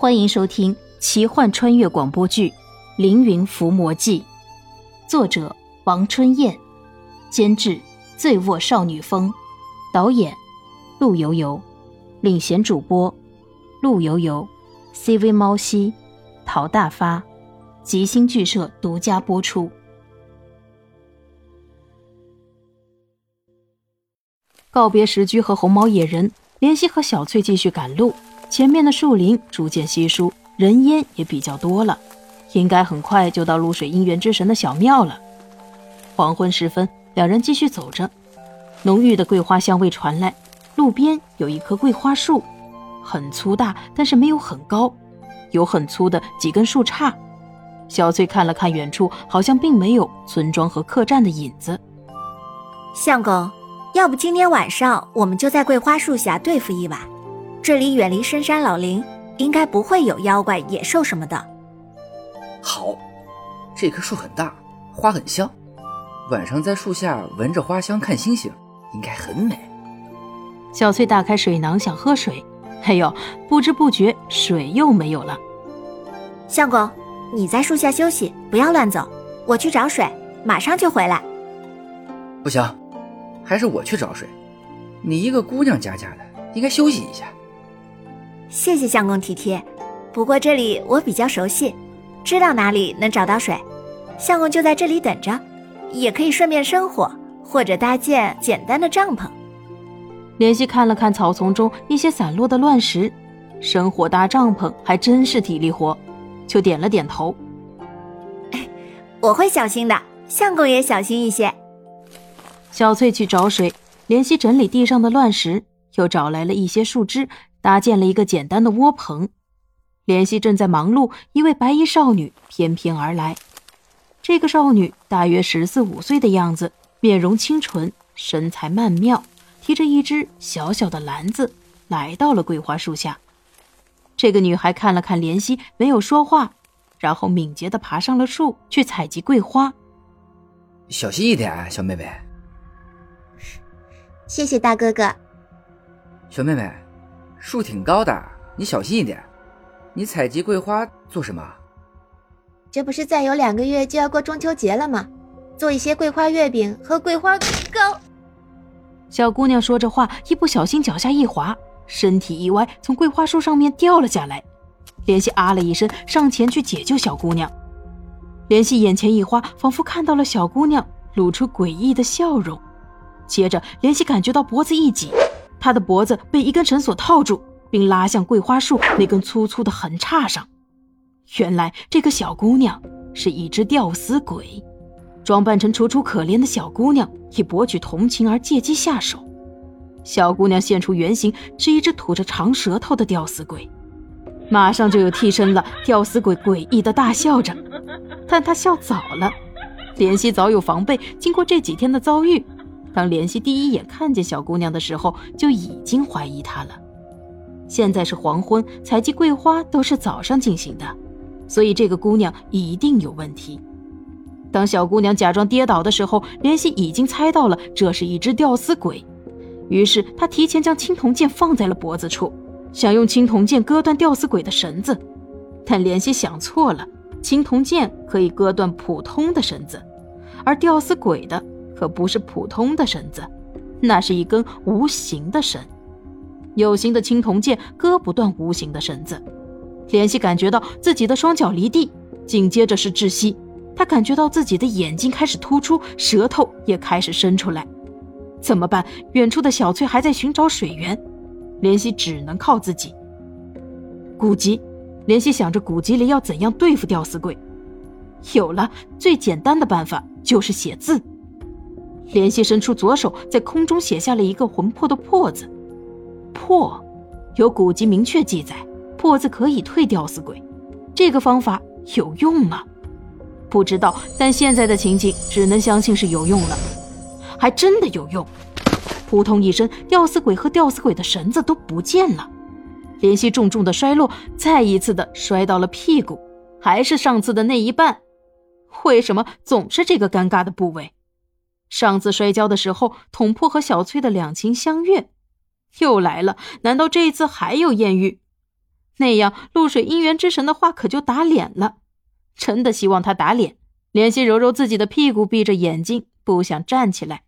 欢迎收听奇幻穿越广播剧《凌云伏魔记》，作者王春燕，监制醉卧少女风，导演陆游游，领衔主播陆游游，CV 猫西，陶大发，吉星剧社独家播出。告别石居和红毛野人，莲溪和小翠继续赶路。前面的树林逐渐稀疏，人烟也比较多了，应该很快就到露水姻缘之神的小庙了。黄昏时分，两人继续走着，浓郁的桂花香味传来。路边有一棵桂花树，很粗大，但是没有很高，有很粗的几根树杈。小翠看了看远处，好像并没有村庄和客栈的影子。相公，要不今天晚上我们就在桂花树下对付一晚？这里远离深山老林，应该不会有妖怪、野兽什么的。好，这棵树很大，花很香，晚上在树下闻着花香看星星，应该很美。小翠打开水囊想喝水，哎呦，不知不觉水又没有了。相公，你在树下休息，不要乱走，我去找水，马上就回来。不行，还是我去找水。你一个姑娘家家的，应该休息一下。谢谢相公体贴，不过这里我比较熟悉，知道哪里能找到水。相公就在这里等着，也可以顺便生火或者搭建简单的帐篷。莲溪看了看草丛中一些散落的乱石，生火搭帐篷还真是体力活，就点了点头。我会小心的，相公也小心一些。小翠去找水，莲溪整理地上的乱石，又找来了一些树枝。搭建了一个简单的窝棚，怜惜正在忙碌，一位白衣少女翩翩而来。这个少女大约十四五岁的样子，面容清纯，身材曼妙，提着一只小小的篮子，来到了桂花树下。这个女孩看了看怜惜，没有说话，然后敏捷地爬上了树去采集桂花。小心一点，小妹妹。谢谢大哥哥。小妹妹。树挺高的，你小心一点。你采集桂花做什么？这不是再有两个月就要过中秋节了吗？做一些桂花月饼和桂花糕。小姑娘说着话，一不小心脚下一滑，身体一歪，从桂花树上面掉了下来。莲溪啊了一声，上前去解救小姑娘。莲溪眼前一花，仿佛看到了小姑娘露出诡异的笑容。接着，莲溪感觉到脖子一紧。他的脖子被一根绳索套住，并拉向桂花树那根粗粗的横叉上。原来这个小姑娘是一只吊死鬼，装扮成楚楚可怜的小姑娘，以博取同情而借机下手。小姑娘现出原形，是一只吐着长舌头的吊死鬼。马上就有替身了，吊死鬼诡异的大笑着，但他笑早了。莲溪早有防备，经过这几天的遭遇。当莲溪第一眼看见小姑娘的时候，就已经怀疑她了。现在是黄昏，采集桂花都是早上进行的，所以这个姑娘一定有问题。当小姑娘假装跌倒的时候，莲溪已经猜到了这是一只吊死鬼，于是他提前将青铜剑放在了脖子处，想用青铜剑割断吊死鬼的绳子。但莲溪想错了，青铜剑可以割断普通的绳子，而吊死鬼的。可不是普通的绳子，那是一根无形的绳。有形的青铜剑割不断无形的绳子。莲溪感觉到自己的双脚离地，紧接着是窒息。他感觉到自己的眼睛开始突出，舌头也开始伸出来。怎么办？远处的小翠还在寻找水源，莲溪只能靠自己。古籍，莲溪想着古籍里要怎样对付吊死鬼。有了，最简单的办法就是写字。莲溪伸出左手，在空中写下了一个魂魄的“魄”字。魄，有古籍明确记载，魄字可以退吊死鬼。这个方法有用吗？不知道，但现在的情景只能相信是有用了。还真的有用！扑通一声，吊死鬼和吊死鬼的绳子都不见了。莲溪重重的摔落，再一次的摔到了屁股，还是上次的那一半。为什么总是这个尴尬的部位？上次摔跤的时候，捅破和小翠的两情相悦，又来了。难道这一次还有艳遇？那样露水姻缘之神的话可就打脸了。真的希望他打脸。怜惜揉揉自己的屁股，闭着眼睛，不想站起来。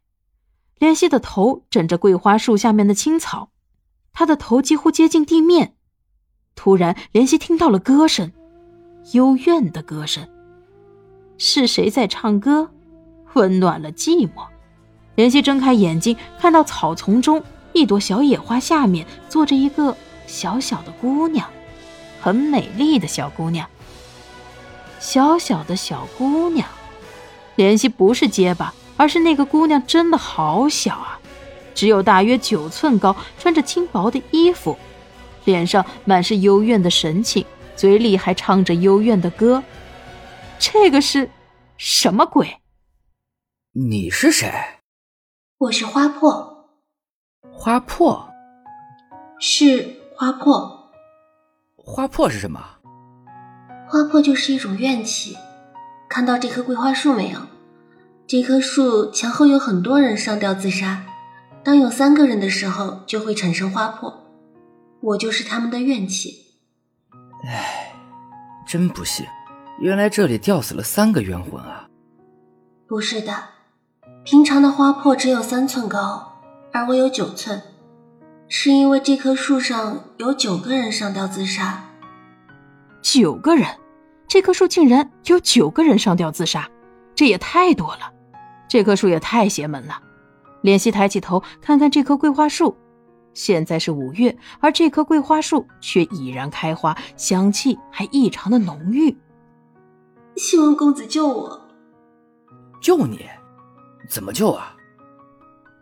怜惜的头枕着桂花树下面的青草，她的头几乎接近地面。突然，怜惜听到了歌声，幽怨的歌声。是谁在唱歌？温暖了寂寞。莲希睁开眼睛，看到草丛中一朵小野花下面坐着一个小小的姑娘，很美丽的小姑娘。小小的小姑娘，莲溪不是结巴，而是那个姑娘真的好小啊，只有大约九寸高，穿着轻薄的衣服，脸上满是幽怨的神情，嘴里还唱着幽怨的歌。这个是什么鬼？你是谁？我是花破。花破？是花破。花破是什么？花破就是一种怨气。看到这棵桂花树没有？这棵树前后有很多人上吊自杀，当有三个人的时候，就会产生花破。我就是他们的怨气。唉，真不幸，原来这里吊死了三个冤魂啊！不是的，平常的花破只有三寸高，而我有九寸，是因为这棵树上有九个人上吊自杀。九个人，这棵树竟然有九个人上吊自杀，这也太多了。这棵树也太邪门了。怜惜抬起头看看这棵桂花树，现在是五月，而这棵桂花树却已然开花，香气还异常的浓郁。希望公子救我。救你？怎么救啊？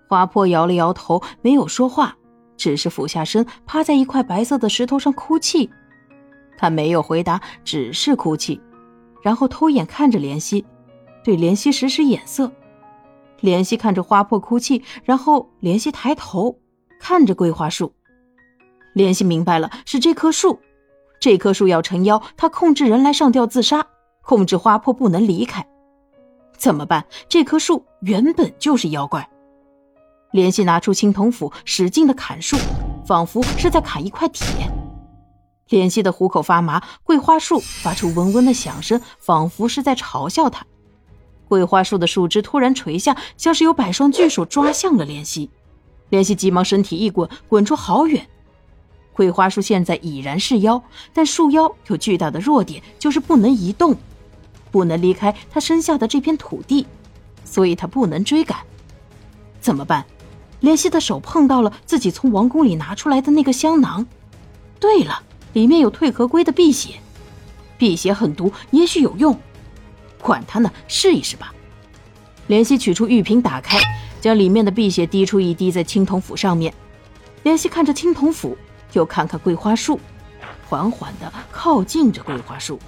花破摇了摇头，没有说话，只是俯下身，趴在一块白色的石头上哭泣。他没有回答，只是哭泣，然后偷眼看着莲溪，对莲溪使使眼色。莲溪看着花破哭泣，然后莲溪抬头看着桂花树。莲溪明白了，是这棵树，这棵树要成妖，他控制人来上吊自杀，控制花破不能离开。怎么办？这棵树原本就是妖怪。莲溪拿出青铜斧，使劲的砍树，仿佛是在砍一块铁。怜惜的虎口发麻，桂花树发出嗡嗡的响声，仿佛是在嘲笑他。桂花树的树枝突然垂下，像是有百双巨手抓向了怜惜。怜惜急忙身体一滚，滚出好远。桂花树现在已然是妖，但树妖有巨大的弱点，就是不能移动，不能离开他身下的这片土地，所以他不能追赶。怎么办？怜惜的手碰到了自己从王宫里拿出来的那个香囊。对了。里面有退河龟的辟邪，辟邪很毒，也许有用。管他呢，试一试吧。怜惜取出玉瓶，打开，将里面的辟邪滴出一滴在青铜斧上面。怜惜看着青铜斧，又看看桂花树，缓缓地靠近着桂花树。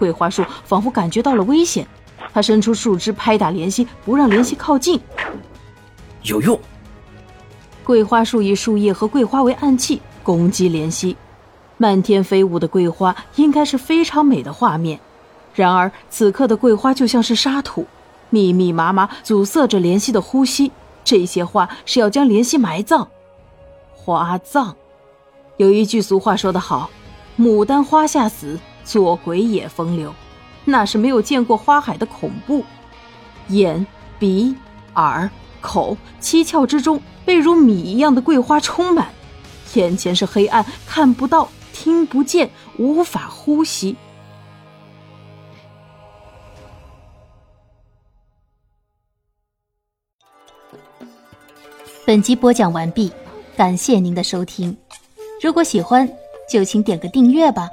桂花树仿佛感觉到了危险，他伸出树枝拍打莲溪，不让莲溪靠近。有用。桂花树以树叶和桂花为暗器，攻击莲溪。漫天飞舞的桂花应该是非常美的画面，然而此刻的桂花就像是沙土，密密麻麻阻塞着莲溪的呼吸。这些花是要将莲溪埋葬，花葬。有一句俗话说得好：“牡丹花下死，做鬼也风流。”那是没有见过花海的恐怖。眼、鼻、耳、口七窍之中被如米一样的桂花充满，眼前是黑暗，看不到。听不见，无法呼吸。本集播讲完毕，感谢您的收听。如果喜欢，就请点个订阅吧。